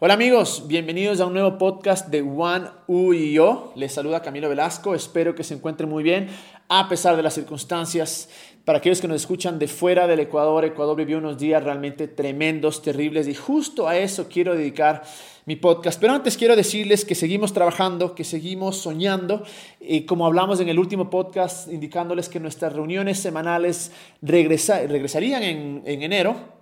Hola amigos, bienvenidos a un nuevo podcast de One U y yo. Les saluda Camilo Velasco, espero que se encuentren muy bien a pesar de las circunstancias. Para aquellos que nos escuchan de fuera del Ecuador, Ecuador vivió unos días realmente tremendos, terribles y justo a eso quiero dedicar mi podcast. Pero antes quiero decirles que seguimos trabajando, que seguimos soñando y como hablamos en el último podcast, indicándoles que nuestras reuniones semanales regresarían en, en enero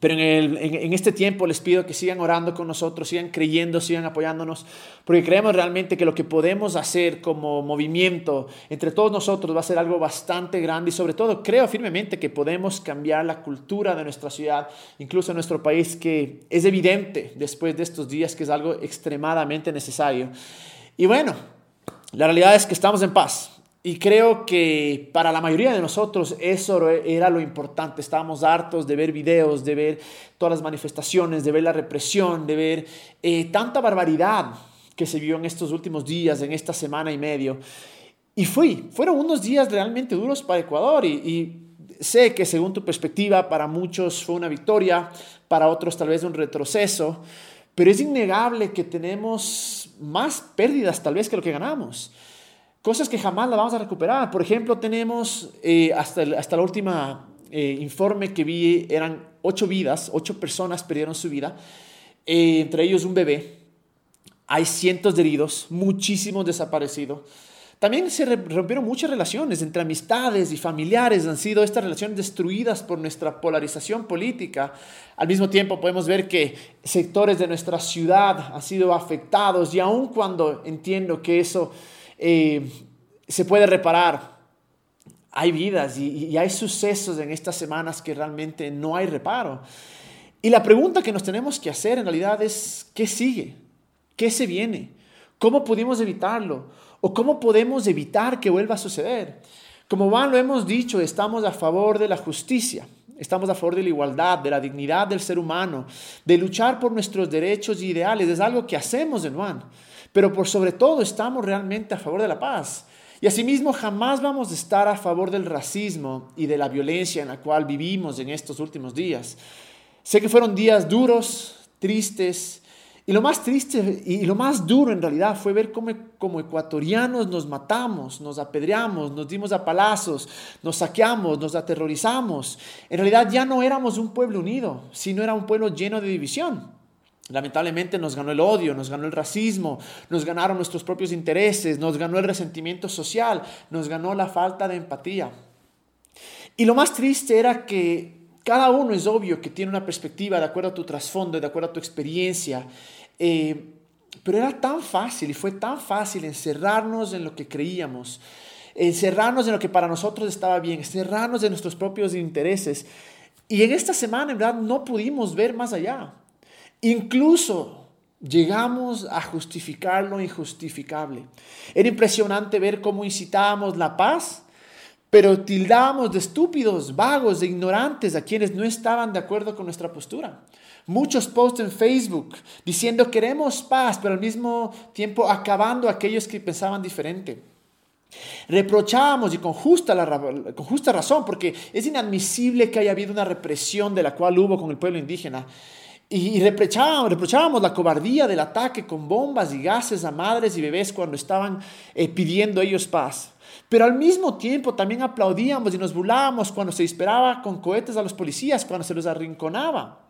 pero en, este tiempo les pido que sigan orando con nosotros, sigan creyendo, sigan apoyándonos, porque creemos realmente que lo que podemos hacer como movimiento entre todos nosotros va a ser algo bastante grande y sobre todo creo firmemente que podemos cambiar la cultura de nuestra ciudad, incluso en nuestro país, que es evidente después de estos días que es algo extremadamente necesario. Y bueno, la realidad es que estamos en paz. Y creo que para la mayoría de nosotros eso era lo importante. Estábamos hartos de ver videos, de ver todas las manifestaciones, de ver la represión, de ver eh, tanta barbaridad que se vio en estos últimos días, en esta semana y medio. Y fui, fueron unos días realmente duros para Ecuador y, y sé que según tu perspectiva para muchos fue una victoria, para otros tal vez un retroceso, pero es innegable que tenemos más pérdidas tal vez que lo que ganamos cosas que jamás la vamos a recuperar. Por ejemplo, tenemos eh, hasta, el, hasta la última eh, informe que vi, eran ocho vidas, ocho personas perdieron su vida, eh, entre ellos un bebé. Hay cientos de heridos, muchísimos desaparecidos. También se rompieron muchas relaciones entre amistades y familiares, han sido estas relaciones destruidas por nuestra polarización política. Al mismo tiempo podemos ver que sectores de nuestra ciudad han sido afectados y aun cuando entiendo que eso eh, se puede reparar. Hay vidas y, hay sucesos en estas semanas que realmente no hay reparo. Y la pregunta que nos tenemos que hacer en realidad es, ¿qué sigue? ¿Qué se viene? ¿Cómo pudimos evitarlo? ¿O cómo podemos evitar que vuelva a suceder? Como van, lo hemos dicho, estamos a favor de la justicia, estamos a favor de la igualdad, de la dignidad del ser humano, de luchar por nuestros derechos y ideales. Es algo que hacemos en Juan pero por sobre todo estamos realmente a favor de la paz. Y asimismo jamás vamos a estar a favor del racismo y de la violencia en la cual vivimos en estos últimos días. Sé que fueron días duros, tristes, y lo más triste y lo más duro en realidad fue ver cómo como ecuatorianos nos matamos, nos apedreamos, nos dimos a palazos, nos saqueamos, nos aterrorizamos. En realidad ya no éramos un pueblo unido, sino era un pueblo lleno de división. Lamentablemente nos ganó el odio, nos ganó el racismo, nos ganaron nuestros propios intereses, nos ganó el resentimiento social, nos ganó la falta de empatía. Y lo más triste era que cada uno es obvio que tiene una perspectiva de acuerdo a tu trasfondo, de acuerdo a tu experiencia, eh, pero era tan fácil y fue tan fácil encerrarnos en lo que creíamos, encerrarnos en lo que para nosotros estaba bien, encerrarnos en nuestros propios intereses. Y en esta semana en verdad no pudimos ver más allá. Incluso llegamos a justificar lo injustificable. Era impresionante ver cómo incitábamos la paz, pero tildábamos de estúpidos, vagos, de ignorantes a quienes no estaban de acuerdo con nuestra postura. Muchos posts en Facebook diciendo queremos paz, pero al mismo tiempo acabando a aquellos que pensaban diferente. Reprochábamos y con justa, con justa razón, porque es inadmisible que haya habido una represión de la cual hubo con el pueblo indígena y, reprochábamos, reprochábamos, la cobardía del ataque con bombas y gases a madres y bebés cuando estaban eh, pidiendo ellos paz. Pero al mismo tiempo también aplaudíamos y nos burlábamos cuando se disparaba con cohetes a los policías, cuando se los arrinconaba.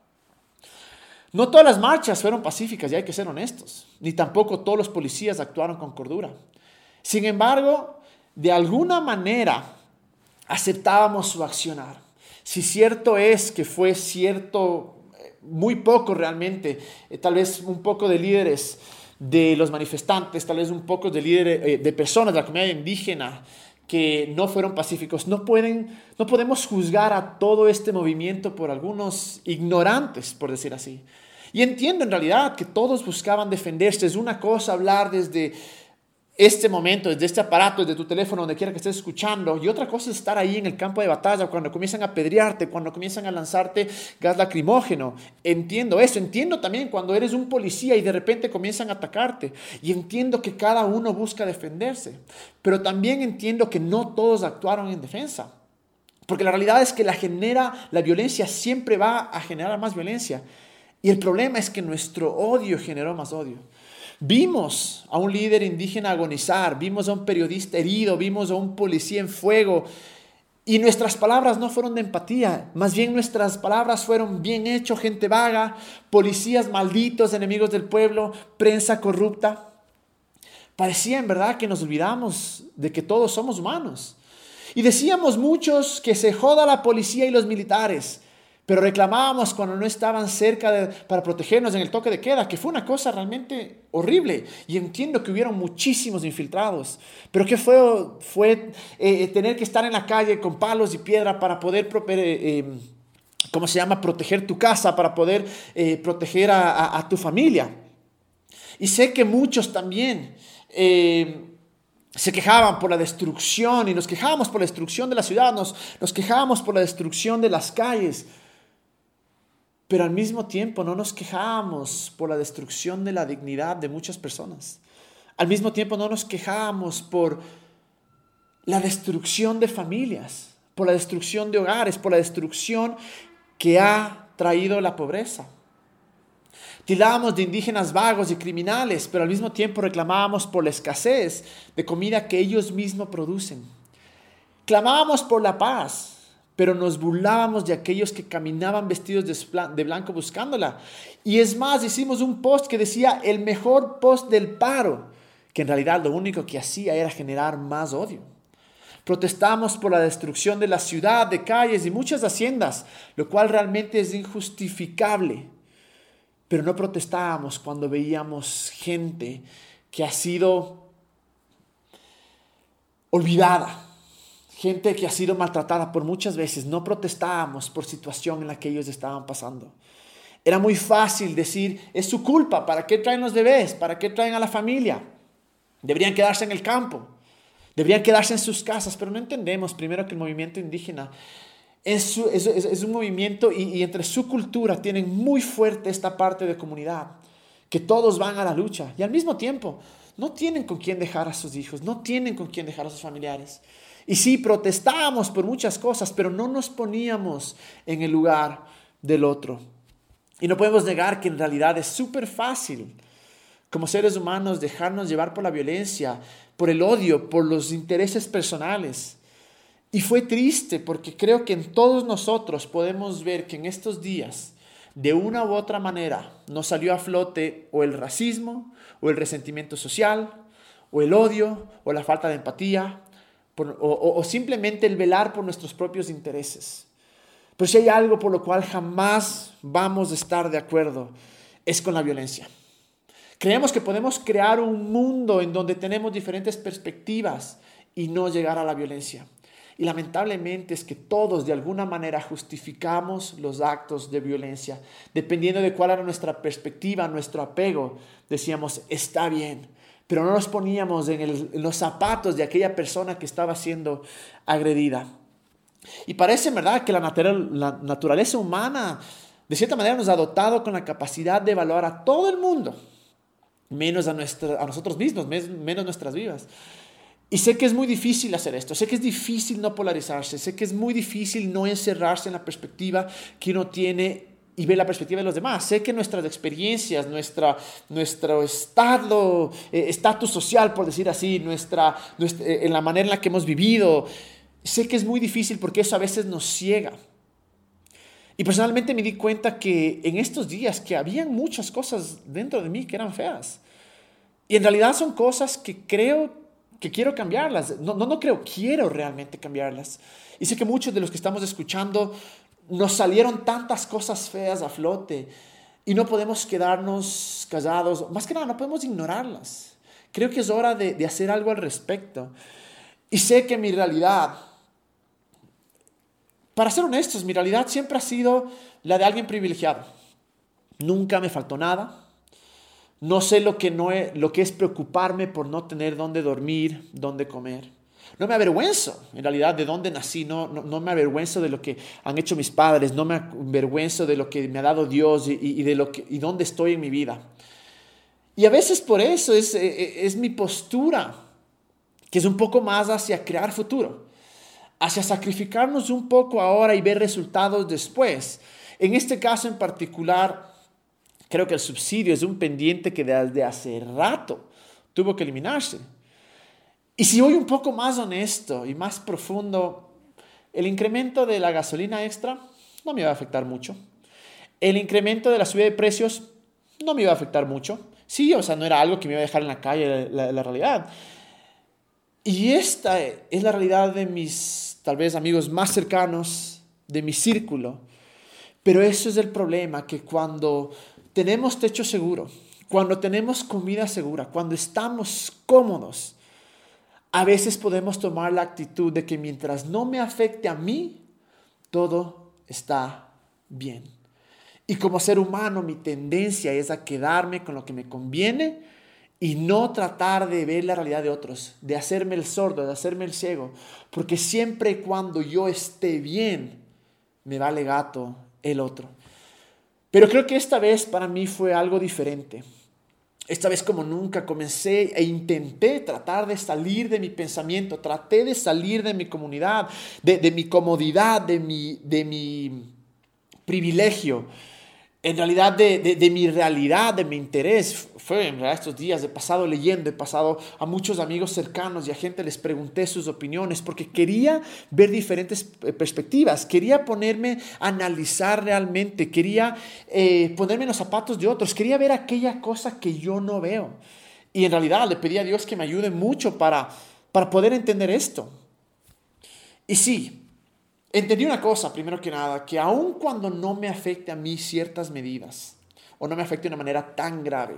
No todas las marchas fueron pacíficas, y hay que ser honestos, ni tampoco todos los policías actuaron con cordura. Sin embargo, de alguna manera aceptábamos su accionar. Si cierto es que fue cierto muy poco realmente, eh, tal vez un poco de líderes de los manifestantes, tal vez un poco de líderes, eh, de personas de la comunidad indígena que no fueron pacíficos. No, pueden, no podemos juzgar a todo este movimiento por algunos ignorantes, por decir así. Y entiendo en realidad que todos buscaban defenderse. Es una cosa hablar desde este momento, desde este aparato, desde tu teléfono, donde quiera que estés escuchando. Y otra cosa es estar ahí en el campo de batalla, cuando comienzan a pedrearte, cuando comienzan a lanzarte gas lacrimógeno. Entiendo eso. Entiendo también cuando eres un policía y de repente comienzan a atacarte. Y entiendo que cada uno busca defenderse. Pero también entiendo que no todos actuaron en defensa. Porque la realidad es que la genera, la violencia siempre va a generar más violencia. Y el problema es que nuestro odio generó más odio. Vimos a un líder indígena agonizar, vimos a un periodista herido, vimos a un policía en fuego. Y nuestras palabras no fueron de empatía, más bien nuestras palabras fueron bien hecho, gente vaga, policías malditos, enemigos del pueblo, prensa corrupta. Parecía en verdad que nos olvidamos de que todos somos humanos. Y decíamos muchos que se joda la policía y los militares, pero reclamábamos cuando no estaban cerca para protegernos en el toque de queda, que fue una cosa realmente horrible. Y entiendo que hubieron muchísimos infiltrados, pero que fue, fue eh, tener que estar en la calle con palos y piedra para poder, eh, em, ¿cómo se llama?, proteger tu casa, para poder eh, proteger a, tu familia. Y sé que muchos también se quejaban por la destrucción y nos quejábamos por la destrucción de la ciudad, nos, nos quejábamos por la destrucción de las calles. Pero al mismo tiempo no nos quejamos por la destrucción de la dignidad de muchas personas. Al mismo tiempo no nos quejamos por la destrucción de familias, por la destrucción de hogares, por la destrucción que ha traído la pobreza. Tilábamos de indígenas vagos y criminales, pero al mismo tiempo reclamábamos por la escasez de comida que ellos mismos producen. Clamábamos por la paz, pero nos burlábamos de aquellos que caminaban vestidos de blanco buscándola. Y es más, hicimos un post que decía el mejor post del paro, que en realidad lo único que hacía era generar más odio. Protestamos por la destrucción de la ciudad, de calles y muchas haciendas, lo cual realmente es injustificable. Pero no protestábamos cuando veíamos gente que ha sido olvidada, gente que ha sido maltratada por muchas veces, no protestábamos por situación en la que ellos estaban pasando. Era muy fácil decir, es su culpa, ¿para qué traen los bebés? ¿Para qué traen a la familia? Deberían quedarse en el campo, deberían quedarse en sus casas, pero no entendemos primero que el movimiento indígena es, un movimiento y, y entre su cultura tienen muy fuerte esta parte de comunidad, que todos van a la lucha y al mismo tiempo no tienen con quién dejar a sus hijos, no tienen con quién dejar a sus familiares. Y sí, protestábamos por muchas cosas, pero no nos poníamos en el lugar del otro. Y no podemos negar que en realidad es súper fácil como seres humanos dejarnos llevar por la violencia, por el odio, por los intereses personales. Y fue triste porque creo que en todos nosotros podemos ver que en estos días, de una u otra manera, nos salió a flote o el racismo, o el resentimiento social, o el odio, o la falta de empatía, o, simplemente el velar por nuestros propios intereses. Pero si hay algo por lo cual jamás vamos a estar de acuerdo, es con la violencia. Creemos que podemos crear un mundo en donde tenemos diferentes perspectivas y no llegar a la violencia. Y lamentablemente es que todos de alguna manera justificamos los actos de violencia. Dependiendo de cuál era nuestra perspectiva, nuestro apego, decíamos, está bien, pero no nos poníamos en, los zapatos de aquella persona que estaba siendo agredida. Y parece, ¿verdad?, que la, naturaleza humana, de cierta manera, nos ha dotado con la capacidad de evaluar a todo el mundo, menos a, a nosotros mismos, menos nuestras vidas. Y sé que es muy difícil hacer esto, sé que es difícil no polarizarse, sé que es muy difícil no encerrarse en la perspectiva que uno tiene y ver la perspectiva de los demás. Sé que nuestras experiencias, nuestra, nuestro estado, eh, estatus social, por decir así, nuestra, eh, en la manera en la que hemos vivido, sé que es muy difícil porque eso a veces nos ciega. Y personalmente me di cuenta que en estos días que habían muchas cosas dentro de mí que eran feas. Y en realidad son cosas que creo que quiero cambiarlas. No, no, no creo, quiero realmente cambiarlas. Y sé que muchos de los que estamos escuchando nos salieron tantas cosas feas a flote y no podemos quedarnos callados, más que nada no podemos ignorarlas. Creo que es hora de, hacer algo al respecto. Y sé que mi realidad, para ser honestos, mi realidad siempre ha sido la de alguien privilegiado. Nunca me faltó nada. No sé lo que, no lo que es preocuparme por no tener dónde dormir, dónde comer. No me avergüenzo, en realidad, de dónde nací, no, no, me avergüenzo de lo que han hecho mis padres, no me avergüenzo de lo que me ha dado Dios y, de lo que, y dónde estoy en mi vida. Y a veces por eso es, e, e, es mi postura, que es un poco más hacia crear futuro, hacia sacrificarnos un poco ahora y ver resultados después. En este caso en particular, Creo que el subsidio es un pendiente que desde hace rato tuvo que eliminarse. Y si voy un poco más honesto y más profundo, el incremento de la gasolina extra no me iba a afectar mucho. El incremento de la subida de precios no me iba a afectar mucho. Sí, o sea, no era algo que me iba a dejar en la calle la, la realidad. Y esta es la realidad de mis, tal vez, amigos más cercanos, de mi círculo. Pero eso es el problema, que cuando tenemos techo seguro, cuando tenemos comida segura, cuando estamos cómodos, a veces podemos tomar la actitud de que mientras no me afecte a mí, todo está bien. Y como ser humano mi tendencia es a quedarme con lo que me conviene y no tratar de ver la realidad de otros, de hacerme el sordo, de hacerme el ciego, porque siempre y cuando yo esté bien, me vale gato el otro. Pero creo que esta vez para mí fue algo diferente. Esta vez como nunca comencé e intenté tratar de salir de mi pensamiento, traté de salir de mi comunidad, de, mi comodidad, de mi privilegio en realidad de, mi realidad, de mi interés. Fue en realidad estos días, he pasado leyendo, he pasado a muchos amigos cercanos y a gente les pregunté sus opiniones porque quería ver diferentes eh, perspectivas, quería ponerme a analizar realmente, quería eh, ponerme en los zapatos de otros, quería ver aquella cosa que yo no veo. Y en realidad le pedí a Dios que me ayude mucho para, para poder entender esto. Y sí, entendí una cosa, primero que nada, que aun cuando no me afecte a mí ciertas medidas, o no me afecte de una manera tan grave,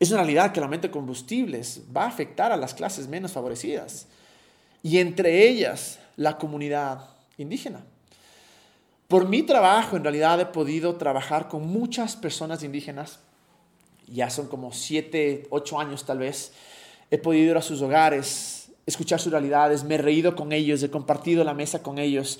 es una realidad que el aumento de combustibles va a afectar a las clases menos favorecidas, y entre ellas la comunidad indígena. Por mi trabajo, en realidad he podido trabajar con muchas personas indígenas, ya son como siete, ocho años tal vez, he podido ir a sus hogares, escuchar sus realidades, me he reído con ellos, he compartido la mesa con ellos,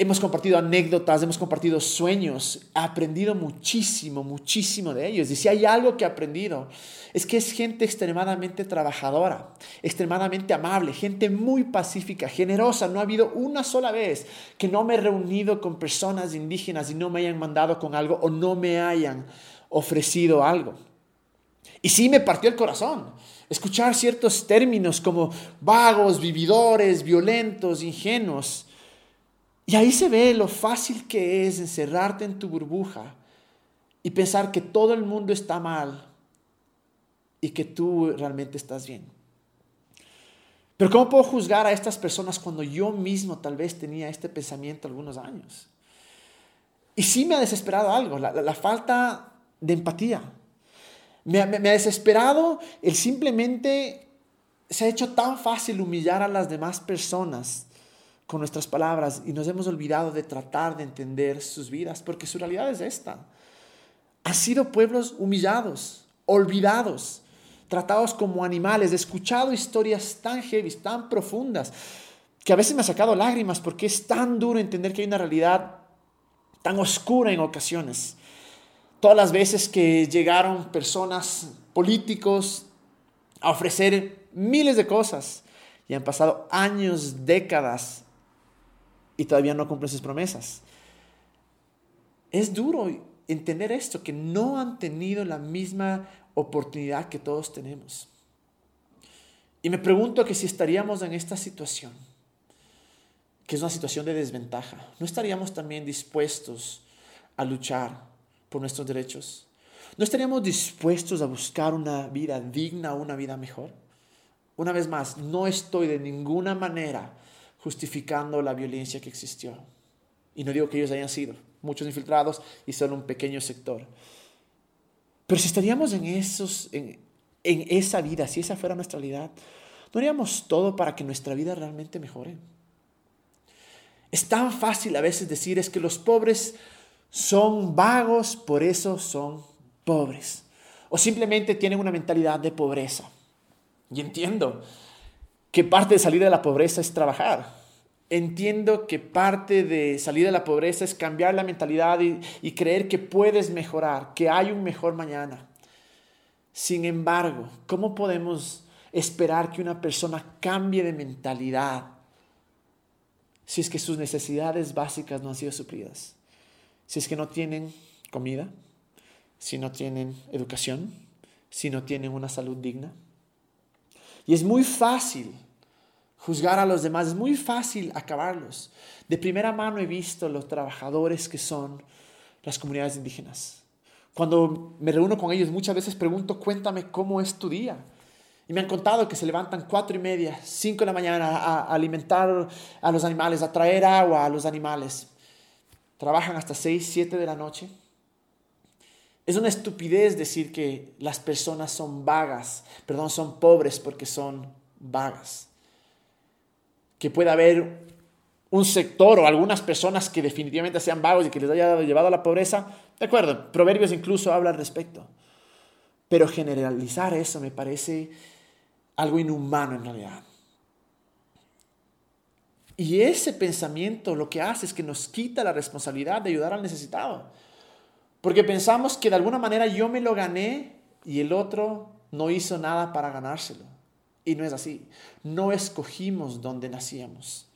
hemos compartido anécdotas, hemos compartido sueños, he aprendido muchísimo, muchísimo de ellos. Y si hay algo que he aprendido, es que es gente extremadamente trabajadora, extremadamente amable, gente muy pacífica, generosa. No ha habido una sola vez que no me he reunido con personas indígenas y no me hayan mandado con algo o no me hayan ofrecido algo. Y sí me partió el corazón escuchar ciertos términos como vagos, vividores, violentos, ingenuos. Y ahí se ve lo fácil que es encerrarte en tu burbuja y pensar que todo el mundo está mal y que tú realmente estás bien. Pero ¿cómo puedo juzgar a estas personas cuando yo mismo tal vez tenía este pensamiento algunos años? Y sí me ha desesperado algo, la, la falta de empatía. Me, ha desesperado el simplemente se ha hecho tan fácil humillar a las demás personas con nuestras palabras y nos hemos olvidado de tratar de entender sus vidas, porque su realidad es esta. Han sido pueblos humillados, olvidados, tratados como animales. He escuchado historias tan heavy, tan profundas, que a veces me ha sacado lágrimas porque es tan duro entender que hay una realidad tan oscura en ocasiones. Todas las veces que llegaron personas, políticos, a ofrecer miles de cosas y han pasado años, décadas y todavía no cumplen sus promesas. Es duro entender esto, que no han tenido la misma oportunidad que todos tenemos. Y me pregunto que si estaríamos en esta situación, que es una situación de desventaja, ¿no estaríamos también dispuestos a luchar por nuestros derechos? ¿No estaríamos dispuestos a buscar una vida digna, una vida mejor? Una vez más, no estoy de ninguna manera justificando la violencia que existió. Y no digo que ellos hayan sido muchos infiltrados y solo un pequeño sector. Pero si estaríamos en, esos, en, esa vida, si esa fuera nuestra realidad, ¿no haríamos todo para que nuestra vida realmente mejore? Es tan fácil a veces decir es que los pobres son vagos, por eso son pobres. O simplemente tienen una mentalidad de pobreza. Y entiendo que parte de salir de la pobreza es trabajar. Entiendo que parte de salir de la pobreza es cambiar la mentalidad y, creer que puedes mejorar, que hay un mejor mañana. Sin embargo, ¿cómo podemos esperar que una persona cambie de mentalidad si es que sus necesidades básicas no han sido suplidas? Si es que no tienen comida, si no tienen educación, si no tienen una salud digna. Y es muy fácil juzgar a los demás, es muy fácil acabarlos. De primera mano he visto los trabajadores que son las comunidades indígenas. Cuando me reúno con ellos muchas veces pregunto, cuéntame cómo es tu día. Y me han contado que se levantan cuatro y media, cinco de la mañana a alimentar a los animales, a traer agua a los animales. Trabajan hasta seis, siete de la noche. Es una estupidez decir que las personas son vagas, perdón, son pobres porque son vagas. Que pueda haber un sector o algunas personas que definitivamente sean vagos y que les haya llevado a la pobreza, de acuerdo, Proverbios incluso habla al respecto. Pero generalizar eso me parece algo inhumano en realidad. Y ese pensamiento lo que hace es que nos quita la responsabilidad de ayudar al necesitado. Porque pensamos que de alguna manera yo me lo gané y el otro no hizo nada para ganárselo. Y no es así. No escogimos donde nacíamos.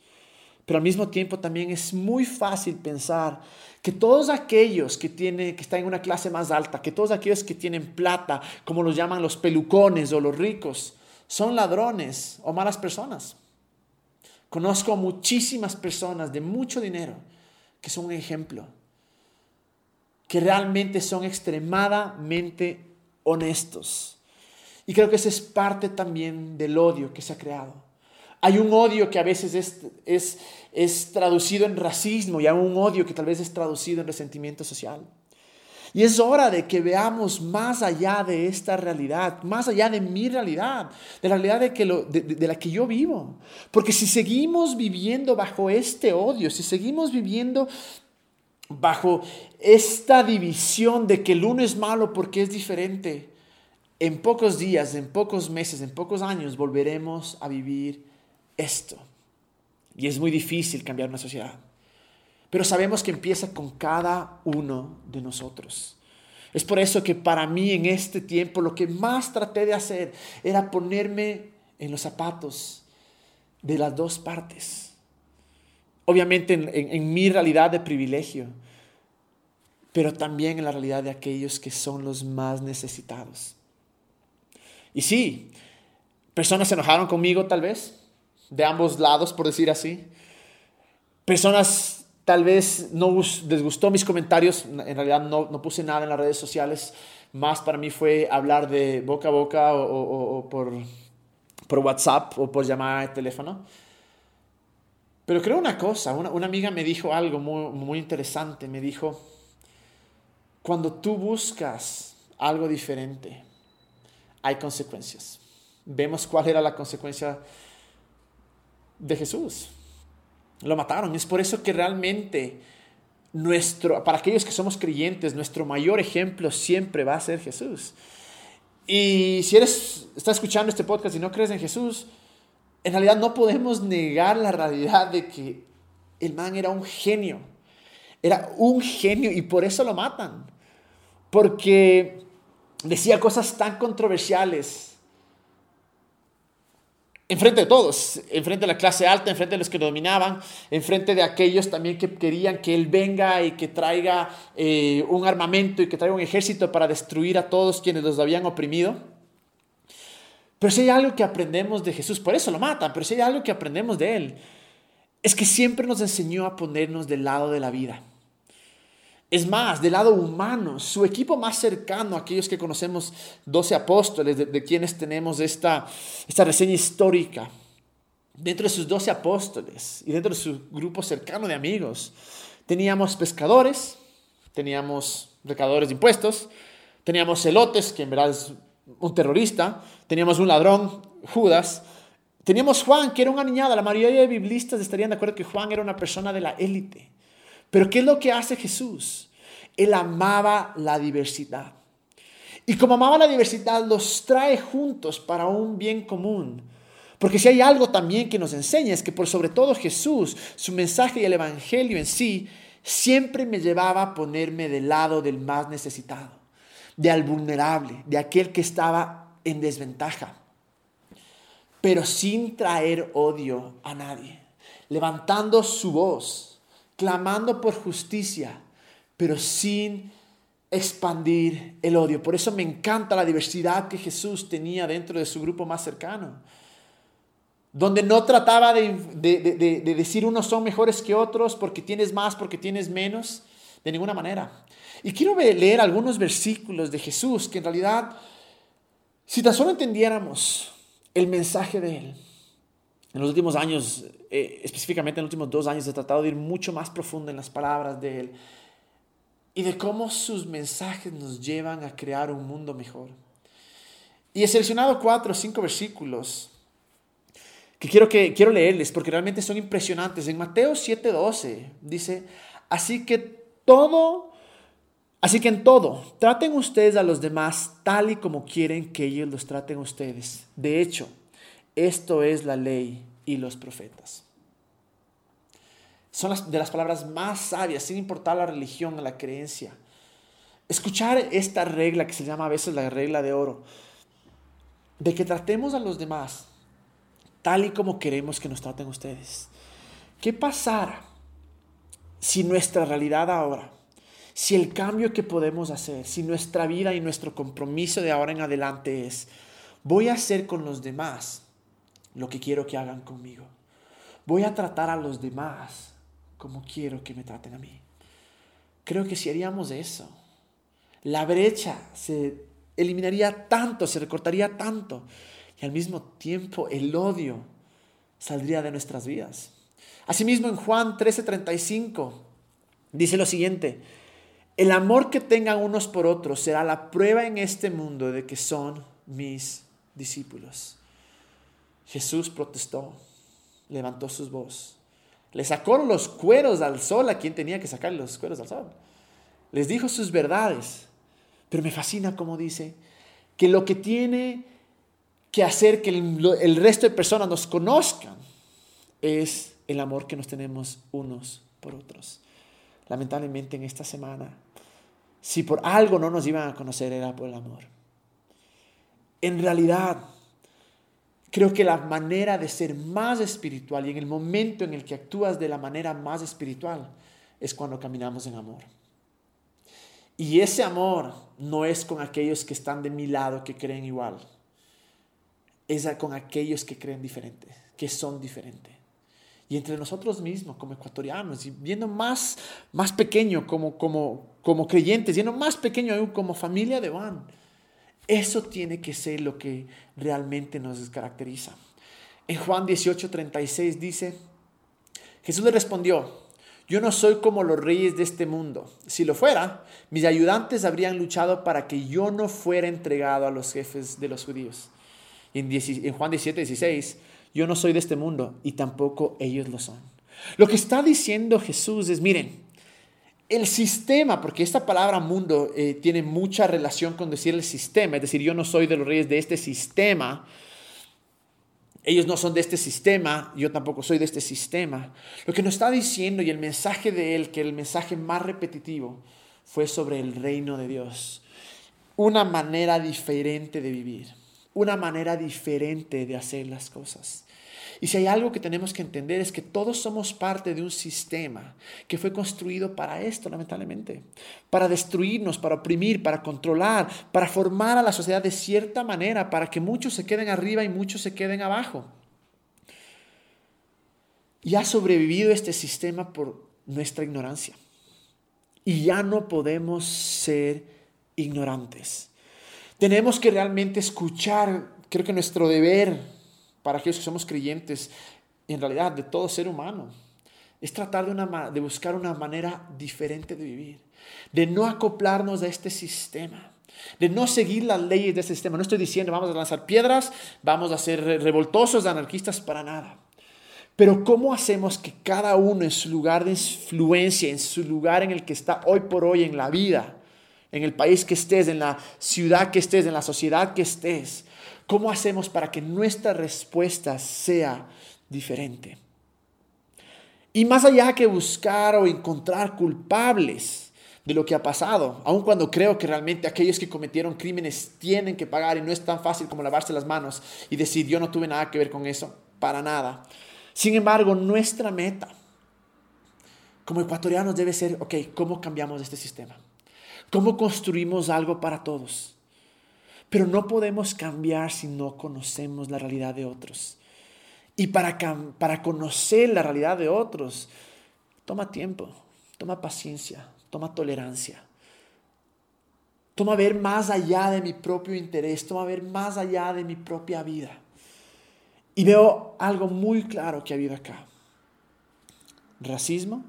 Pero al mismo tiempo también es muy fácil pensar que todos aquellos que, tienen, que están en una clase más alta, que todos aquellos que tienen plata, como los llaman los pelucones o los ricos, son ladrones o malas personas. Conozco a muchísimas personas de mucho dinero que son un ejemplo, que realmente son extremadamente honestos. Y creo que esa es parte también del odio que se ha creado. Hay un odio que a veces es, es, es traducido en racismo y hay un odio que tal vez es traducido en resentimiento social. Y es hora de que veamos más allá de esta realidad, más allá de mi realidad, de la realidad de, la que yo vivo. Porque si seguimos viviendo bajo este odio, si seguimos viviendo bajo esta división de que el uno es malo porque es diferente, en pocos días, en pocos meses, en pocos años volveremos a vivir esto. Y es muy difícil cambiar una sociedad. Pero sabemos que empieza con cada uno de nosotros. Es por eso que para mí en este tiempo lo que más traté de hacer era ponerme en los zapatos de las dos partes. Obviamente en, mi realidad de privilegio, pero también en la realidad de aquellos que son los más necesitados. Y sí, personas se enojaron conmigo tal vez, de ambos lados, por decir así. Personas Tal vez no les gustó mis comentarios, en realidad no, no, puse nada en las redes sociales, más para mí fue hablar de boca a boca o, por, por, WhatsApp o por llamada de teléfono. Pero creo una cosa, una, una amiga me dijo algo muy, muy interesante, me dijo, cuando tú buscas algo diferente, hay consecuencias. Vemos cuál era la consecuencia de Jesús lo mataron. Es por eso que realmente nuestro, para aquellos que somos creyentes, nuestro mayor ejemplo siempre va a ser Jesús. Y si eres, estás escuchando este podcast y no crees en Jesús, en realidad no podemos negar la realidad de que el man era un genio. Era un genio y por eso lo matan. Porque decía cosas tan controversiales enfrente de todos, enfrente de la clase alta, enfrente de los que dominaban, enfrente de aquellos también que querían que Él venga y que traiga eh, un armamento y que traiga un ejército para destruir a todos quienes los habían oprimido. Pero si hay algo que aprendemos de Jesús, por eso lo matan, pero si hay algo que aprendemos de Él, es que siempre nos enseñó a ponernos del lado de la vida. Es más, del lado humano, su equipo más cercano, aquellos que conocemos 12 apóstoles, de, quienes tenemos esta, esta reseña histórica, dentro de sus 12 apóstoles y dentro de su grupo cercano de amigos, teníamos pescadores, teníamos recadadores de impuestos, teníamos celotes, que en verdad es un terrorista, teníamos un ladrón, Judas, teníamos Juan, que era una niñada, la mayoría de biblistas estarían de acuerdo que Juan era una persona de la élite. Pero ¿qué es lo que hace Jesús? Él amaba la diversidad. Y como amaba la diversidad, los trae juntos para un bien común. Porque si hay algo también que nos enseña es que por sobre todo Jesús, su mensaje y el Evangelio en sí, siempre me llevaba a ponerme del lado del más necesitado, de al vulnerable, de aquel que estaba en desventaja, pero sin traer odio a nadie, levantando su voz clamando por justicia, pero sin expandir el odio. Por eso me encanta la diversidad que Jesús tenía dentro de su grupo más cercano. Donde no trataba de, de, decir unos son mejores que otros porque tienes más, porque tienes menos, de ninguna manera. Y quiero leer algunos versículos de Jesús que en realidad, si tan solo entendiéramos el mensaje de Él, en los últimos años, eh, específicamente en los últimos dos años, he tratado de ir mucho más profundo en las palabras de Él y de cómo sus mensajes nos llevan a crear un mundo mejor. Y he seleccionado cuatro o cinco versículos que quiero, que quiero leerles porque realmente son impresionantes. En Mateo 7:12 dice, así que todo, así que en todo, traten ustedes a los demás tal y como quieren que ellos los traten a ustedes. De hecho, esto es la ley y los profetas son las, de las palabras más sabias, sin importar la religión o la creencia. Escuchar esta regla que se llama a veces la regla de oro, de que tratemos a los demás tal y como queremos que nos traten ustedes. ¿Qué pasará si nuestra realidad ahora, si el cambio que podemos hacer, si nuestra vida y nuestro compromiso de ahora en adelante es, voy a hacer con los demás lo que quiero que hagan conmigo? Voy a tratar a los demás como quiero que me traten a mí. Creo que si haríamos eso, la brecha se eliminaría tanto, se recortaría tanto, y al mismo tiempo el odio saldría de nuestras vidas. Asimismo, en Juan 13:35 dice lo siguiente, el amor que tengan unos por otros será la prueba en este mundo de que son mis discípulos. Jesús protestó, levantó sus voz le sacó los cueros al sol a quien tenía que sacar los cueros al sol. Les dijo sus verdades. Pero me fascina como dice que lo que tiene que hacer que el, resto de personas nos conozcan es el amor que nos tenemos unos por otros. Lamentablemente en esta semana, si por algo no nos iban a conocer era por el amor. En realidad, Creo que la manera de ser más espiritual y en el momento en el que actúas de la manera más espiritual es cuando caminamos en amor. Y ese amor no es con aquellos que están de mi lado, que creen igual. Es con aquellos que creen diferente, que son diferentes. Y entre nosotros mismos, como ecuatorianos, y viendo más, más pequeño como, como, como creyentes, viendo más pequeño aún como familia de Juan eso tiene que ser lo que realmente nos caracteriza. En Juan 18:36 dice, Jesús le respondió, yo no soy como los reyes de este mundo. Si lo fuera, mis ayudantes habrían luchado para que yo no fuera entregado a los jefes de los judíos. en, en Juan 17:16, yo no soy de este mundo y tampoco ellos lo son. Lo que está diciendo Jesús es, miren, el sistema, porque esta palabra mundo eh, tiene mucha relación con decir el sistema, es decir, yo no soy de los reyes de este sistema, ellos no son de este sistema, yo tampoco soy de este sistema. Lo que nos está diciendo y el mensaje de él, que el mensaje más repetitivo, fue sobre el reino de Dios. Una manera diferente de vivir, una manera diferente de hacer las cosas. Y si hay algo que tenemos que entender es que todos somos parte de un sistema que fue construido para esto, lamentablemente, para destruirnos, para oprimir, para controlar, para formar a la sociedad de cierta manera, para que muchos se queden arriba y muchos se queden abajo. Y ha sobrevivido este sistema por nuestra ignorancia. Y ya no podemos ser ignorantes. Tenemos que realmente escuchar, creo que nuestro deber para aquellos que somos creyentes, en realidad de todo ser humano, es tratar de, de buscar una manera diferente de vivir, de no acoplarnos a este sistema, de no seguir las leyes de este sistema. No estoy diciendo vamos a lanzar piedras, vamos a ser revoltosos, anarquistas, para nada. Pero ¿cómo hacemos que cada uno en su lugar de influencia, en su lugar en el que está hoy por hoy en la vida, en el país que estés, en la ciudad que estés, en la sociedad que estés, ¿Cómo hacemos para que nuestra respuesta sea diferente? Y más allá que buscar o encontrar culpables de lo que ha pasado, aun cuando creo que realmente aquellos que cometieron crímenes tienen que pagar y no es tan fácil como lavarse las manos y decir yo no tuve nada que ver con eso, para nada. Sin embargo, nuestra meta como ecuatorianos debe ser, ok, ¿cómo cambiamos este sistema? cómo construimos algo para todos. Pero no podemos cambiar si no conocemos la realidad de otros. Y para, para conocer la realidad de otros, toma tiempo, toma paciencia, toma tolerancia. Toma ver más allá de mi propio interés, toma ver más allá de mi propia vida. Y veo algo muy claro que ha habido acá. Racismo,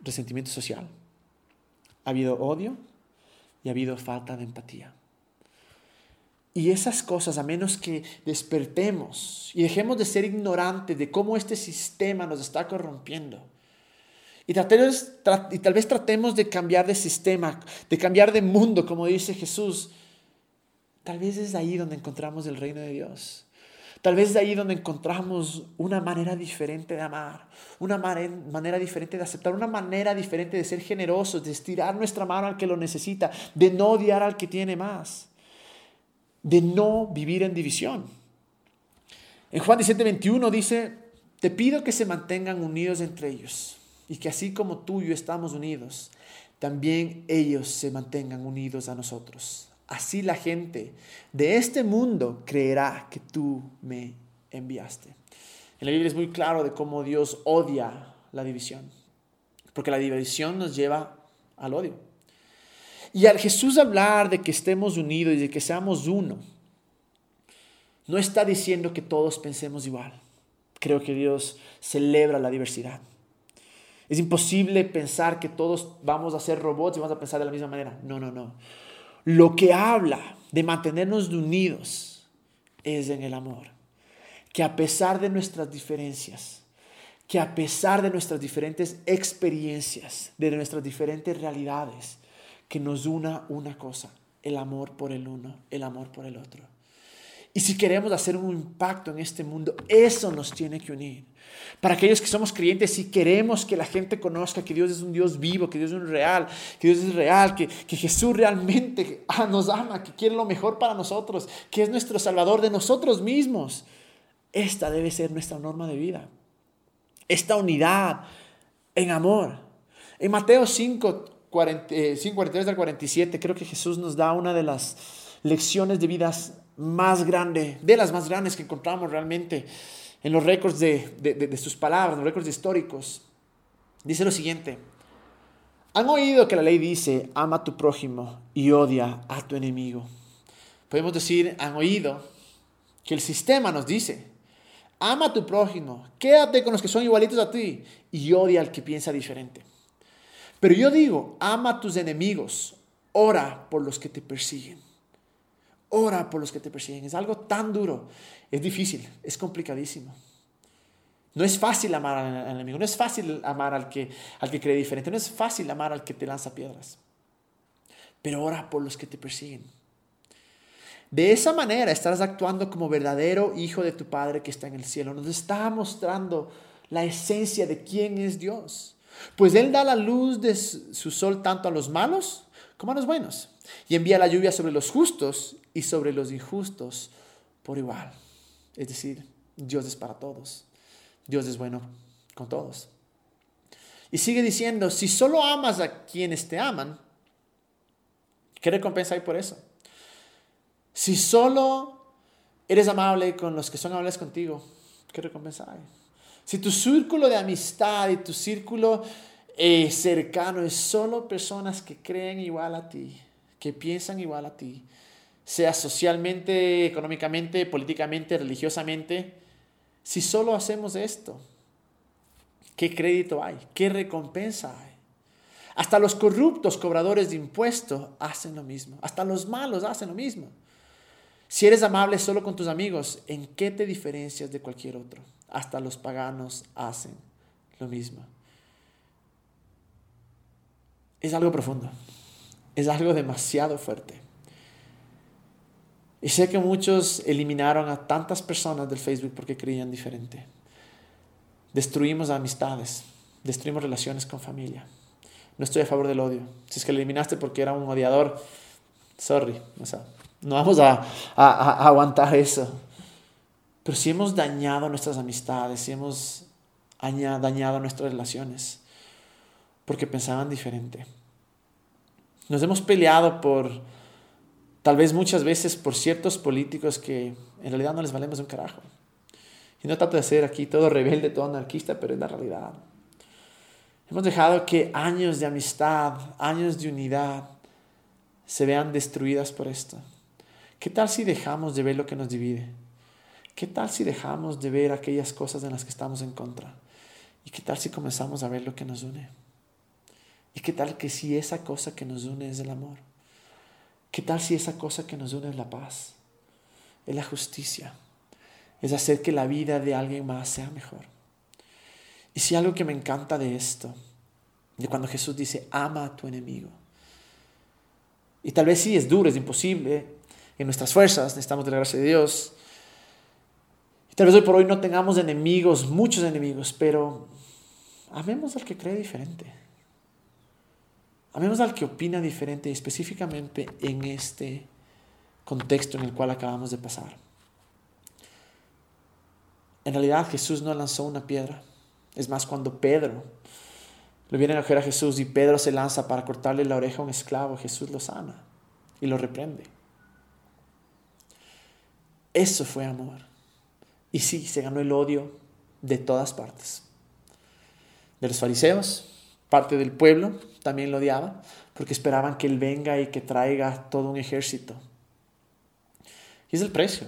resentimiento social, ha habido odio y ha habido falta de empatía. Y esas cosas, a menos que despertemos y dejemos de ser ignorantes de cómo este sistema nos está corrompiendo, y, y tal vez tratemos de cambiar de sistema, de cambiar de mundo, como dice Jesús, tal vez es ahí donde encontramos el reino de Dios. Tal vez es ahí donde encontramos una manera diferente de amar, una manera diferente de aceptar, una manera diferente de ser generosos, de estirar nuestra mano al que lo necesita, de no odiar al que tiene más, de no vivir en división. En Juan 17, 21 dice, te pido que se mantengan unidos entre ellos y que así como tú y yo estamos unidos, también ellos se mantengan unidos a nosotros. Así la gente de este mundo creerá que tú me enviaste. En la Biblia es muy claro de cómo Dios odia la división, porque la división nos lleva al odio. Y al Jesús hablar de que estemos unidos y de que seamos uno, no está diciendo que todos pensemos igual. Creo que Dios celebra la diversidad. Es imposible pensar que todos vamos a ser robots y vamos a pensar de la misma manera. No, no, no. Lo que habla de mantenernos unidos es en el amor. Que a pesar de nuestras diferencias, que a pesar de nuestras diferentes experiencias, de nuestras diferentes realidades, que nos una una cosa, el amor por el uno, el amor por el otro. Y si queremos hacer un impacto en este mundo, eso nos tiene que unir. Para aquellos que somos creyentes, si queremos que la gente conozca que Dios es un Dios vivo, que Dios es un real, que Dios es real, que, que Jesús realmente nos ama, que quiere lo mejor para nosotros, que es nuestro Salvador de nosotros mismos, esta debe ser nuestra norma de vida. Esta unidad en amor. En Mateo 5, 43 al 47, creo que Jesús nos da una de las lecciones de vidas más grande, de las más grandes que encontramos realmente en los récords de, sus palabras, en los récords históricos. Dice lo siguiente, han oído que la ley dice, ama a tu prójimo y odia a tu enemigo. Podemos decir, han oído que el sistema nos dice, ama a tu prójimo, quédate con los que son igualitos a ti y odia al que piensa diferente. Pero yo digo, ama a tus enemigos, ora por los que te persiguen. Ora por los que te persiguen. Es algo tan duro. Es difícil, es complicadísimo. No es fácil amar al enemigo, no es fácil amar al que, al que cree diferente, no es fácil amar al que te lanza piedras. Pero ora por los que te persiguen. De esa manera estarás actuando como verdadero hijo de tu Padre que está en el cielo. Nos está mostrando la esencia de quién es Dios. Pues Él da la luz de su sol tanto a los malos como a los buenos. Y envía la lluvia sobre los justos y sobre los injustos por igual. Es decir, Dios es para todos. Dios es bueno con todos. Y sigue diciendo, si solo amas a quienes te aman, ¿qué recompensa hay por eso? Si solo eres amable con los que son amables contigo, ¿qué recompensa hay? Si tu círculo de amistad y tu círculo eh, cercano es solo personas que creen igual a ti, que piensan igual a ti, sea socialmente, económicamente, políticamente, religiosamente, si solo hacemos esto, ¿qué crédito hay? ¿Qué recompensa hay? Hasta los corruptos cobradores de impuestos hacen lo mismo. Hasta los malos hacen lo mismo. Si eres amable solo con tus amigos, ¿en qué te diferencias de cualquier otro? Hasta los paganos hacen lo mismo es algo profundo, es algo demasiado fuerte. Y sé que muchos eliminaron a tantas personas del Facebook porque creían diferente. Destruimos amistades, destruimos relaciones con familia. No estoy a favor del odio. Si es que lo eliminaste porque era un odiador, sorry, no vamos a, a aguantar eso. Pero si hemos dañado nuestras amistades, si hemos dañado nuestras relaciones, porque pensaban diferente. Nos hemos peleado por, tal vez muchas veces, por ciertos políticos que en realidad no les valemos un carajo. Y no trato de ser aquí todo rebelde, todo anarquista, pero es la realidad. Hemos dejado que años de amistad, años de unidad, se vean destruidas por esto. ¿Qué tal si dejamos de ver lo que nos divide? ¿Qué tal si dejamos de ver aquellas cosas en las que estamos en contra? ¿Y qué tal si comenzamos a ver lo que nos une? ¿Y qué tal que si esa cosa que nos une es el amor? ¿Qué tal si esa cosa que nos une es la paz? Es la justicia. Es hacer que la vida de alguien más sea mejor. Y si algo que me encanta de esto, de cuando Jesús dice, ama a tu enemigo. Y tal vez sí es duro, es imposible, en nuestras fuerzas, necesitamos de la gracia de Dios. Y tal vez hoy por hoy no tengamos enemigos, muchos enemigos, pero amemos al que cree diferente. Amemos al que opina diferente, específicamente en este contexto en el cual acabamos de pasar. En realidad Jesús no lanzó una piedra. Es más, cuando Pedro le viene a coger a Jesús y Pedro se lanza para cortarle la oreja a un esclavo, Jesús lo sana y lo reprende. Eso fue amor. Y sí, se ganó el odio de todas partes. De los fariseos, parte del pueblo también lo odiaba, porque esperaban que Él venga y que traiga todo un ejército. Y es el precio.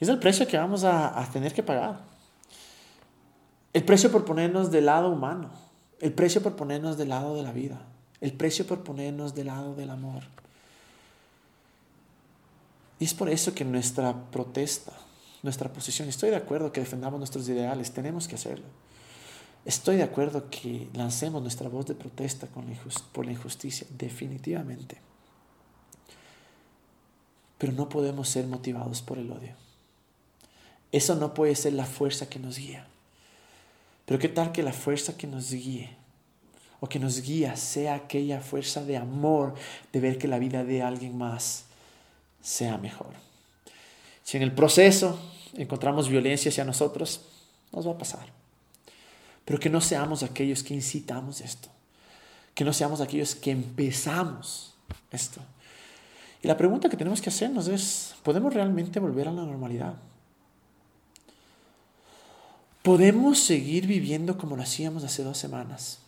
Es el precio que vamos a, a tener que pagar. El precio por ponernos del lado humano. El precio por ponernos del lado de la vida. El precio por ponernos del lado del amor. Y es por eso que nuestra protesta, nuestra posición, estoy de acuerdo que defendamos nuestros ideales, tenemos que hacerlo. Estoy de acuerdo que lancemos nuestra voz de protesta por la injusticia, definitivamente. Pero no podemos ser motivados por el odio. Eso no puede ser la fuerza que nos guía. Pero qué tal que la fuerza que nos guíe o que nos guía sea aquella fuerza de amor de ver que la vida de alguien más sea mejor. Si en el proceso encontramos violencia hacia nosotros, nos va a pasar. Pero que no seamos aquellos que incitamos esto. Que no seamos aquellos que empezamos esto. Y la pregunta que tenemos que hacernos es, ¿podemos realmente volver a la normalidad? podemos seguir viviendo como lo hacíamos hace dos semanas.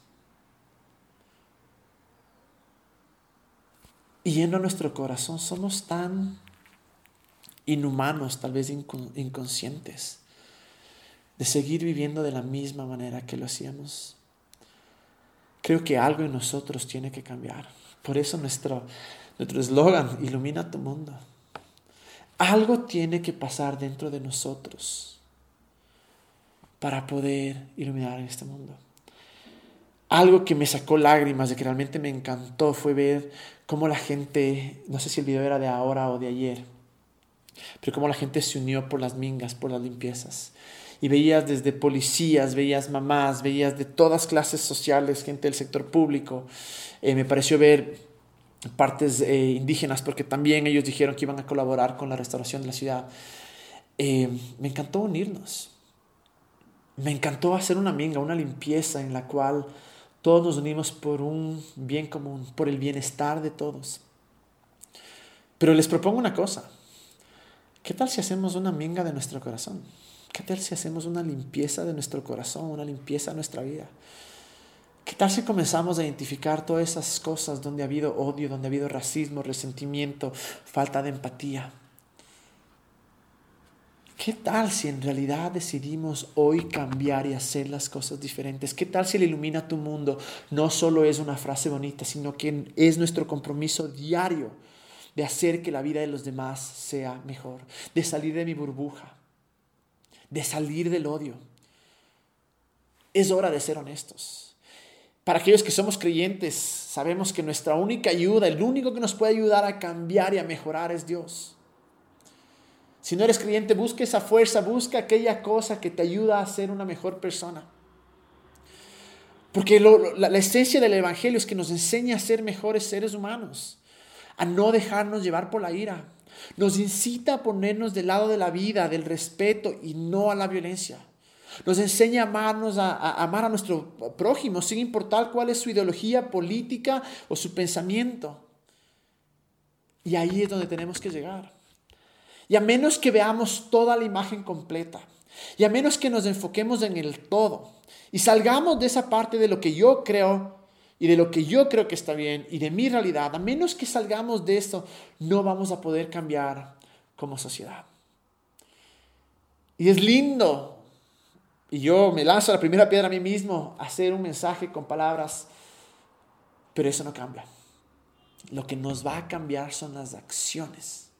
Y a nuestro corazón, somos tan inhumanos, tal vez inconscientes, de seguir viviendo de la misma manera que lo hacíamos. Creo que algo en nosotros tiene que cambiar. Por eso nuestro eslogan, ilumina tu mundo. Algo tiene que pasar dentro de nosotros para poder iluminar este mundo. Algo que me sacó lágrimas, de que realmente me encantó, fue ver cómo la gente, no sé si el video era de ahora o de ayer, pero cómo la gente se unió por las mingas, por las limpiezas. Y veías desde policías, veías mamás, veías de todas clases sociales, gente del sector público. Eh, me pareció ver partes eh, indígenas, porque también ellos dijeron que iban a colaborar con la restauración de la ciudad. Eh, me encantó unirnos me encantó hacer una minga, una limpieza en la cual todos nos unimos por un bien común, por el bienestar de todos. Pero les propongo una cosa. ¿Qué tal si hacemos una minga de nuestro corazón? ¿Qué tal si hacemos una limpieza de nuestro corazón, una limpieza de nuestra vida? ¿Qué tal si comenzamos a identificar todas esas cosas donde ha habido odio, donde ha habido racismo, resentimiento, falta de empatía? ¿Qué tal si en realidad decidimos hoy cambiar y hacer las cosas diferentes? ¿Qué tal si el ilumina tu mundo no solo es una frase bonita, sino que es nuestro compromiso diario de hacer que la vida de los demás sea mejor, de salir de mi burbuja, de salir del odio? Es hora de ser honestos. Para aquellos que somos creyentes, sabemos que nuestra única ayuda, el único que nos puede ayudar a cambiar y a mejorar es Dios. Si no eres creyente, busca esa fuerza, busca aquella cosa que te ayuda a ser una mejor persona. Porque la, la esencia del Evangelio es que nos enseña a ser mejores seres humanos, a no dejarnos llevar por la ira. Nos incita a ponernos del lado de la vida, del respeto y no a la violencia. Nos enseña a amarnos, a, amar a nuestro prójimo, sin importar cuál es su ideología política o su pensamiento. Y ahí es donde tenemos que llegar. Y a menos que veamos toda la imagen completa, y a menos que nos enfoquemos en el todo, y salgamos de esa parte de lo que yo creo y de lo que yo creo que está bien y de mi realidad, a menos que salgamos de esto, no vamos a poder cambiar como sociedad. Y es lindo, y yo me lanzo la primera piedra a mí mismo, hacer un mensaje con palabras, pero eso no cambia. Lo que nos va a cambiar son las acciones,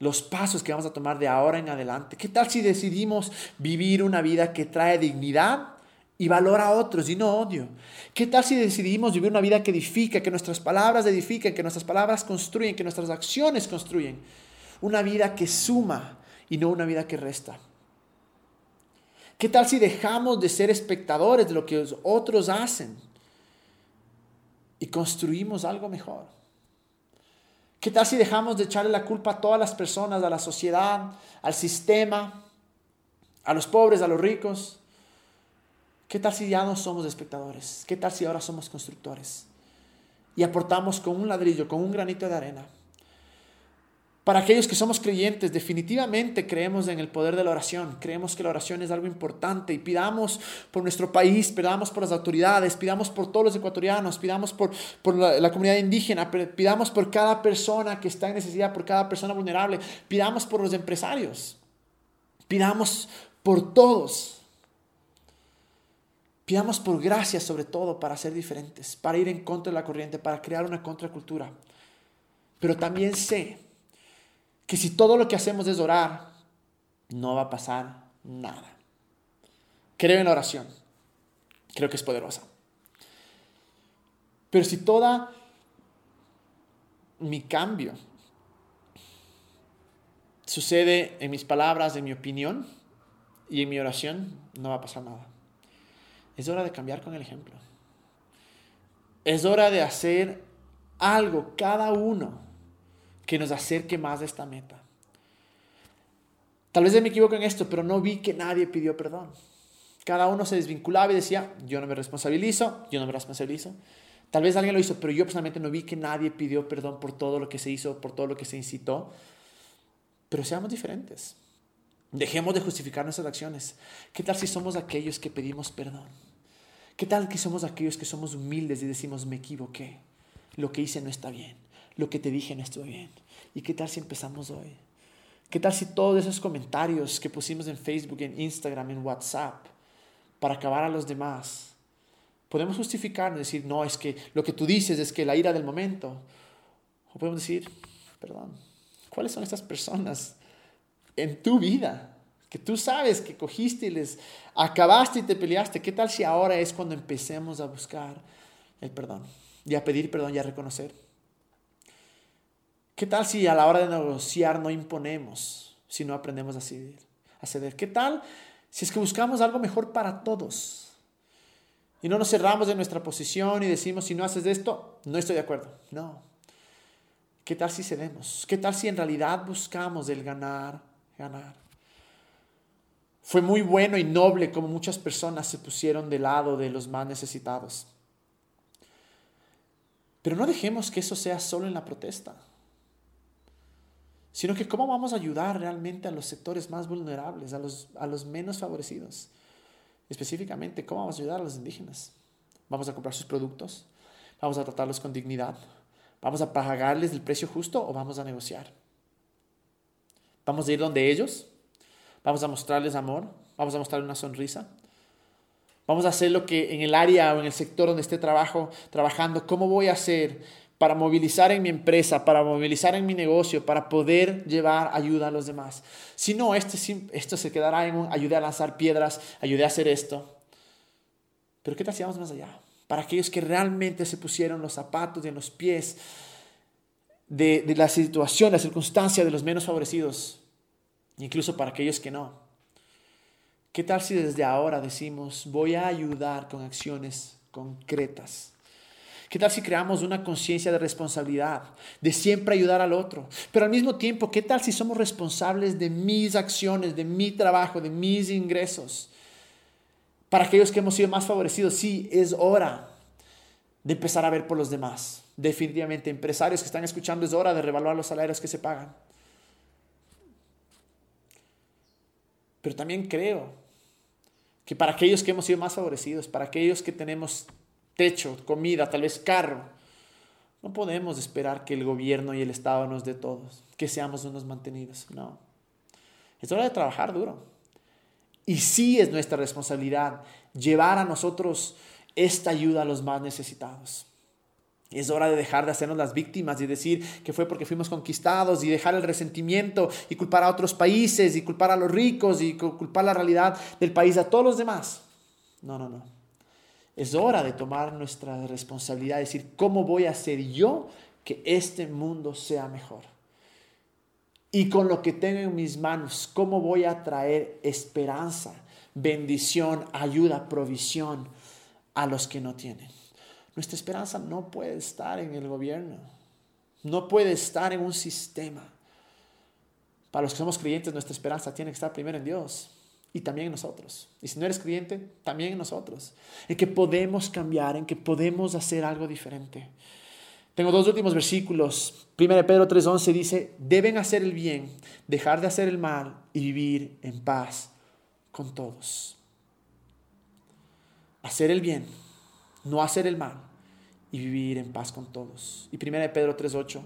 los pasos que vamos a tomar de ahora en adelante. ¿Qué tal si decidimos vivir una vida que trae dignidad y valor a otros y no odio? ¿Qué tal si decidimos vivir una vida que edifica, que nuestras palabras edifiquen, que nuestras palabras construyen, que nuestras acciones construyen? Una vida que suma y no una vida que resta. ¿Qué tal si dejamos de ser espectadores de lo que otros hacen y construimos algo mejor? ¿Qué tal si dejamos de echarle la culpa a todas las personas, a la sociedad, al sistema, a los pobres, a los ricos? ¿Qué tal si ya no somos espectadores? ¿Qué tal si ahora somos constructores? Y aportamos con un ladrillo, con un granito de arena para aquellos que somos creyentes, definitivamente creemos en el poder de la oración, creemos que la oración es algo importante y pidamos por nuestro país, pidamos por las autoridades, pidamos por todos los ecuatorianos, pidamos por, por la, la, comunidad indígena, pidamos por cada persona que está en necesidad, por cada persona vulnerable, pidamos por los empresarios, pidamos por todos. Pidamos por gracia sobre todo para ser diferentes, para ir en contra de la corriente, para crear una contracultura. Pero también sé que si todo lo que hacemos es orar, no va a pasar nada. Creo en la oración. Creo que es poderosa. Pero si toda mi cambio sucede en mis palabras, en mi opinión y en mi oración, no va a pasar nada. Es hora de cambiar con el ejemplo. Es hora de hacer algo cada uno que nos acerque más a esta meta. Tal vez me equivoco en esto, pero no vi que nadie pidió perdón. Cada uno se desvinculaba y decía, yo no me responsabilizo, yo no me responsabilizo. Tal vez alguien lo hizo, pero yo personalmente no vi que nadie pidió perdón por todo lo que se hizo, por todo lo que se incitó. Pero seamos diferentes. Dejemos de justificar nuestras acciones. ¿Qué tal si somos aquellos que pedimos perdón? ¿Qué tal que somos aquellos que somos humildes y decimos, me equivoqué? Lo que hice no está bien lo que te dije no estuvo bien. ¿Y qué tal si empezamos hoy? ¿Qué tal si todos esos comentarios que pusimos en Facebook, en Instagram, en WhatsApp, para acabar a los demás, podemos justificarnos, decir, no, es que lo que tú dices es que la ira del momento. O podemos decir, perdón, ¿cuáles son estas personas en tu vida? Que tú sabes que cogiste y les acabaste y te peleaste. ¿Qué tal si ahora es cuando empecemos a buscar el perdón? Y a pedir perdón y a reconocer. ¿Qué tal si a la hora de negociar no imponemos, si no aprendemos a ceder? A ceder? ¿Qué tal si es que buscamos algo mejor para todos? Y no nos cerramos de nuestra posición y decimos, si no haces esto, no estoy de acuerdo. No. ¿Qué tal si cedemos? ¿Qué tal si en realidad buscamos el ganar, ganar? Fue muy bueno y noble como muchas personas se pusieron del lado de los más necesitados. Pero no dejemos que eso sea solo en la protesta sino que cómo vamos a ayudar realmente a los sectores más vulnerables, a los, a los menos favorecidos. Específicamente, cómo vamos a ayudar a los indígenas. Vamos a comprar sus productos, vamos a tratarlos con dignidad, vamos a pagarles el precio justo o vamos a negociar. Vamos a ir donde ellos, vamos a mostrarles amor, vamos a mostrarles una sonrisa. Vamos a hacer lo que en el área o en el sector donde esté trabajo, trabajando, ¿cómo voy a hacer para movilizar en mi empresa, para movilizar en mi negocio, para poder llevar ayuda a los demás. Si no, este, esto se quedará en un a lanzar piedras, ayude a hacer esto. Pero ¿qué tal si vamos más allá? Para aquellos que realmente se pusieron los zapatos en los pies de, de la situación, la circunstancia de los menos favorecidos, incluso para aquellos que no. ¿Qué tal si desde ahora decimos, voy a ayudar con acciones concretas? ¿Qué tal si creamos una conciencia de responsabilidad, de siempre ayudar al otro? Pero al mismo tiempo, ¿qué tal si somos responsables de mis acciones, de mi trabajo, de mis ingresos? Para aquellos que hemos sido más favorecidos, sí, es hora de empezar a ver por los demás. Definitivamente, empresarios que están escuchando, es hora de revaluar los salarios que se pagan. Pero también creo que para aquellos que hemos sido más favorecidos, para aquellos que tenemos techo, comida, tal vez carro, no podemos esperar que el gobierno y el Estado nos dé todos, que seamos unos mantenidos. No. Es hora de trabajar duro. Y sí es nuestra responsabilidad llevar a nosotros esta ayuda a los más necesitados. Es hora de dejar de hacernos las víctimas y decir que fue porque fuimos conquistados y dejar el resentimiento y culpar a otros países y culpar a los ricos y culpar la realidad del país a todos los demás. No, no, no. Es hora de tomar nuestra responsabilidad, y decir, ¿cómo voy a hacer yo que este mundo sea mejor? Y con lo que tengo en mis manos, ¿cómo voy a traer esperanza, bendición, ayuda, provisión a los que no tienen? Nuestra esperanza no puede estar en el gobierno, no puede estar en un sistema. Para los que somos creyentes, nuestra esperanza tiene que estar primero en Dios y también en nosotros. Y si no eres creyente, también en nosotros. En que podemos cambiar, en que podemos hacer algo diferente. Tengo dos últimos versículos. 1 Pedro 3:11 dice, deben hacer el bien, dejar de hacer el mal y vivir en paz con todos. Hacer el bien no hacer el mal y vivir en paz con todos. Y 1 Pedro 3.8.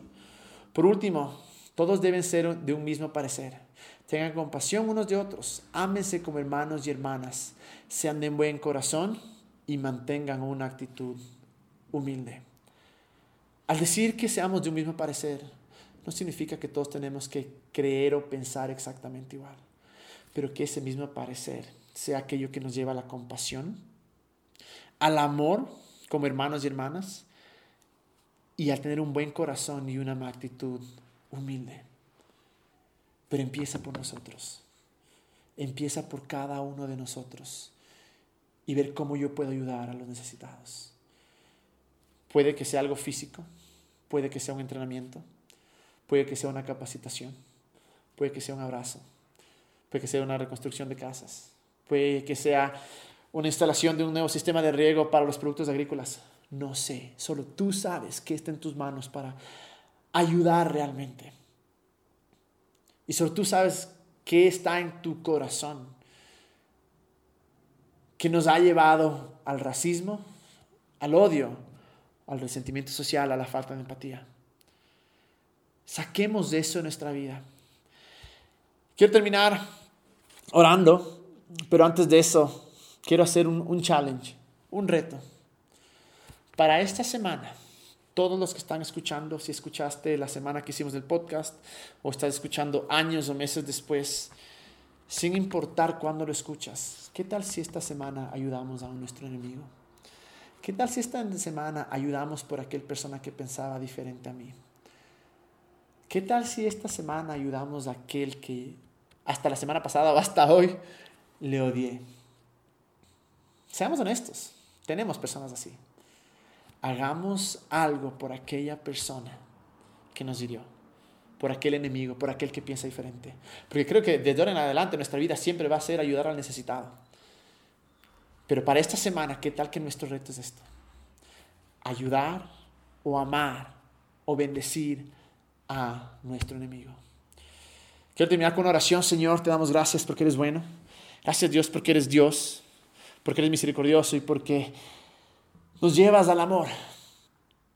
Por último, todos deben ser de un mismo parecer. Tengan compasión unos de otros, ámense como hermanos y hermanas, sean de buen corazón y mantengan una actitud humilde. Al decir que seamos de un mismo parecer, no significa que todos tenemos que creer o pensar exactamente igual, pero que ese mismo parecer sea aquello que nos lleva a la compasión, al amor como hermanos y hermanas y al tener un buen corazón y una actitud humilde. Pero empieza por nosotros. Empieza por cada uno de nosotros y ver cómo yo puedo ayudar a los necesitados. Puede que sea algo físico, puede que sea un entrenamiento, puede que sea una capacitación, puede que sea un abrazo, puede que sea una reconstrucción de casas, puede que sea una instalación de un nuevo sistema de riego para los productos agrícolas. No sé, solo tú sabes qué está en tus manos para ayudar realmente. Y solo tú sabes qué está en tu corazón que nos ha llevado al racismo, al odio, al resentimiento social, a la falta de empatía. Saquemos de eso en nuestra vida. Quiero terminar orando, pero antes de eso quiero hacer un, challenge, un reto. Para esta semana, todos los que están escuchando, si escuchaste la semana que hicimos el podcast o estás escuchando años o meses después, sin importar cuándo lo escuchas, ¿qué tal si esta semana ayudamos a nuestro enemigo? ¿Qué tal si esta semana ayudamos por aquel persona que pensaba diferente a mí? ¿Qué tal si esta semana ayudamos a aquel que hasta la semana pasada o hasta hoy le odié? Seamos honestos, tenemos personas así. Hagamos algo por aquella persona que nos hirió, por aquel enemigo, por aquel que piensa diferente. Porque creo que desde ahora en adelante nuestra vida siempre va a ser ayudar al necesitado. Pero para esta semana, ¿qué tal que nuestro reto es esto? Ayudar o amar o bendecir a nuestro enemigo. Quiero terminar con una oración, Señor, te damos gracias porque eres bueno. Gracias Dios porque eres Dios porque eres misericordioso y porque nos llevas al amor,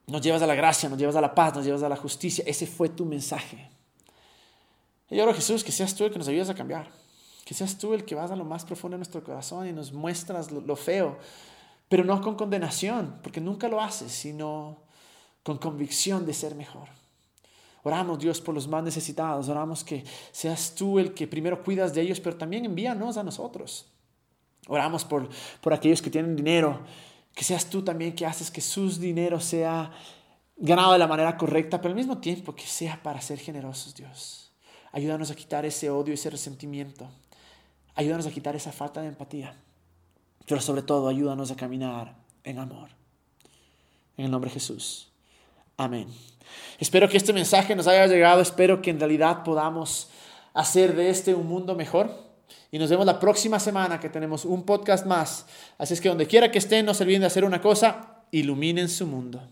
nos llevas a la gracia, nos llevas a la paz, nos llevas a la justicia. Ese fue tu mensaje. Y oro Jesús que seas tú el que nos ayudas a cambiar, que seas tú el que vas a lo más profundo de nuestro corazón y nos muestras lo, lo feo, pero no con condenación, porque nunca lo haces, sino con convicción de ser mejor. Oramos, Dios, por los más necesitados. Oramos que seas tú el que primero cuidas de ellos, pero también envíanos a nosotros. Oramos por, por aquellos que tienen dinero, que seas tú también que haces que sus dinero sea ganado de la manera correcta, pero al mismo tiempo que sea para ser generosos, Dios. Ayúdanos a quitar ese odio, ese resentimiento. Ayúdanos a quitar esa falta de empatía. Pero sobre todo, ayúdanos a caminar en amor. En el nombre de Jesús. Amén. Espero que este mensaje nos haya llegado. Espero que en realidad podamos hacer de este un mundo mejor Y nos vemos la próxima semana que tenemos un podcast más. Así es que donde quiera que estén, no se olviden de hacer una cosa, iluminen su mundo.